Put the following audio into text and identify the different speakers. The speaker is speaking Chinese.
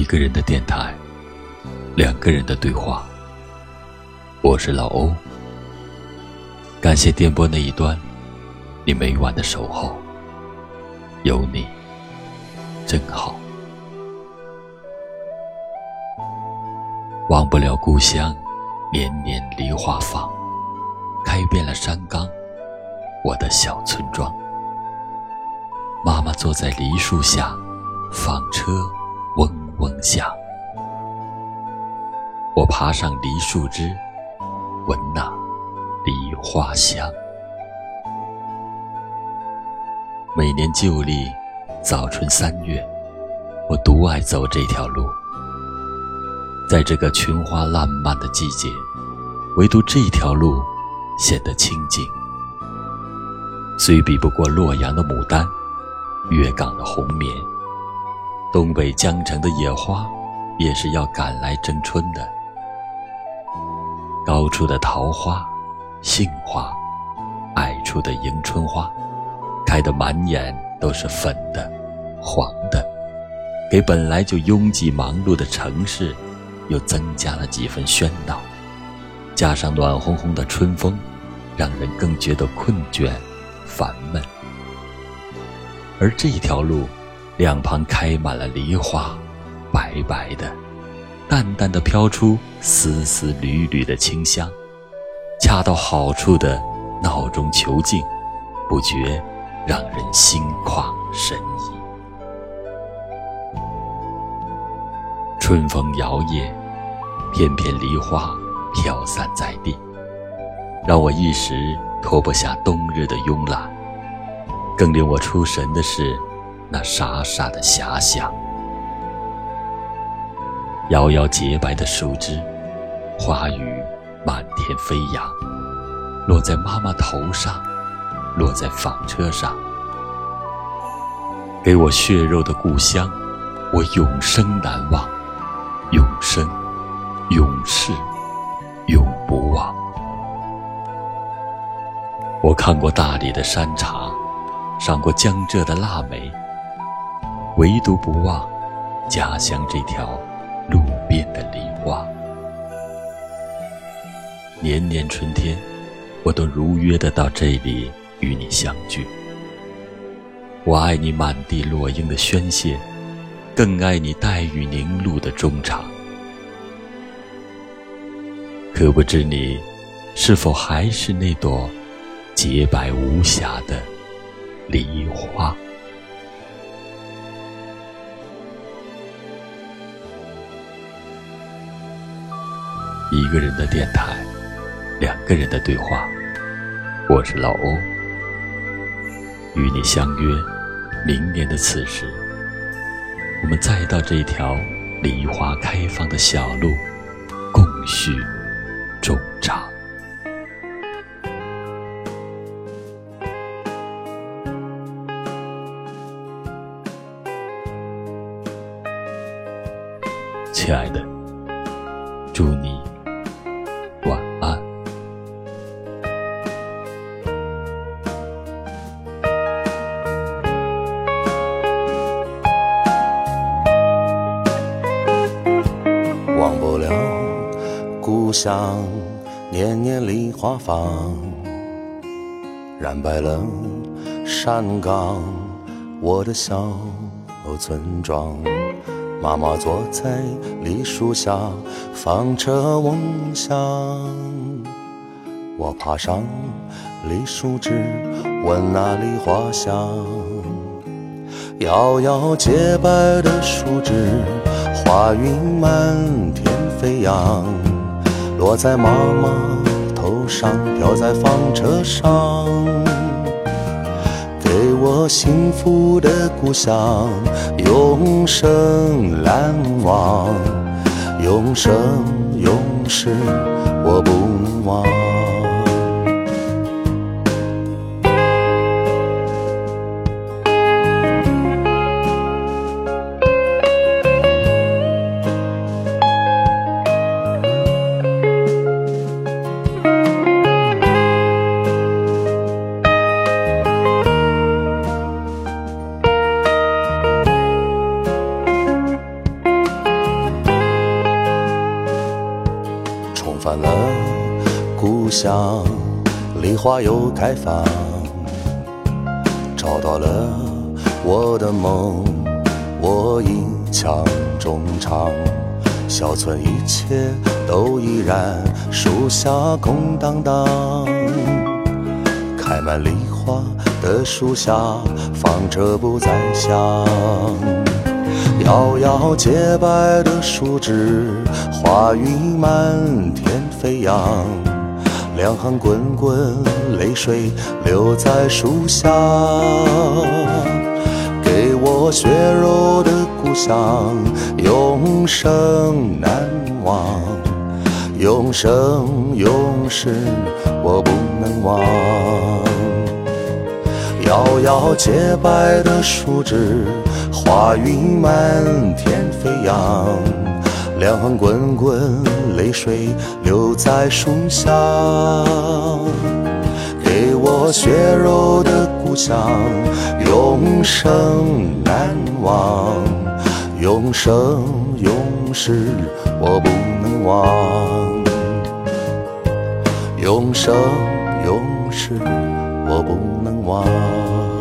Speaker 1: 一个人的电台，两个人的对话。我是老欧，感谢电波那一端你每晚的守候，有你真好。忘不了故乡，年年梨花放，开遍了山岗，我的小村庄。妈妈坐在梨树下，纺车嗡下。我爬上梨树枝，闻那梨花香。每年旧历早春三月，我独爱走这条路。在这个群花烂漫的季节，唯独这条路显得清静。虽比不过洛阳的牡丹。粤港的红棉，东北江城的野花，也是要赶来争春的。高处的桃花、杏花，矮处的迎春花，开得满眼都是粉的、黄的，给本来就拥挤忙碌的城市，又增加了几分喧闹。加上暖烘烘的春风，让人更觉得困倦、烦闷。而这条路，两旁开满了梨花，白白的，淡淡的飘出丝丝缕缕的清香，恰到好处的闹中求静，不觉让人心旷神怡。春风摇曳，片片梨花飘散在地，让我一时脱不下冬日的慵懒。更令我出神的是，那傻傻的遐想。摇摇洁白的树枝，花雨满天飞扬，落在妈妈头上，落在纺车上，给我血肉的故乡，我永生难忘，永生，永世，永不忘。我看过大理的山茶。赏过江浙的腊梅，唯独不忘家乡这条路边的梨花。年年春天，我都如约的到这里与你相聚。我爱你满地落英的宣泄，更爱你带雨凝露的衷肠。可不知你是否还是那朵洁白无瑕的？梨花，一个人的电台，两个人的对话。我是老欧，与你相约明年的此时，我们再到这条梨花开放的小路，共叙衷肠。亲爱的，
Speaker 2: 故乡，年年梨花放，染白了山岗，我的小村庄。妈妈坐在梨树下，纺车嗡响。我爬上梨树枝，闻那梨花香。摇摇洁白的树枝，花云满天飞扬，飘在妈妈头上，飘在纺车上。给我幸福的故乡，永生难忘，永生永世我不忘。返了故乡，梨花又开放，找到了我的梦，我一腔衷肠。小村一切都依然，树下空荡荡，开满梨花的树下纺车不再响。摇摇洁白的树枝，花雨漫天飞扬，两行滚滚泪水流在树下，给我血肉的。故乡永生难忘，永生永世我不能忘。摇摇洁白的树枝，花云满天飞扬，两行滚滚泪水流在树下，给我血肉的故乡永生难忘。永生永世我不能忘，永生永世我不能忘。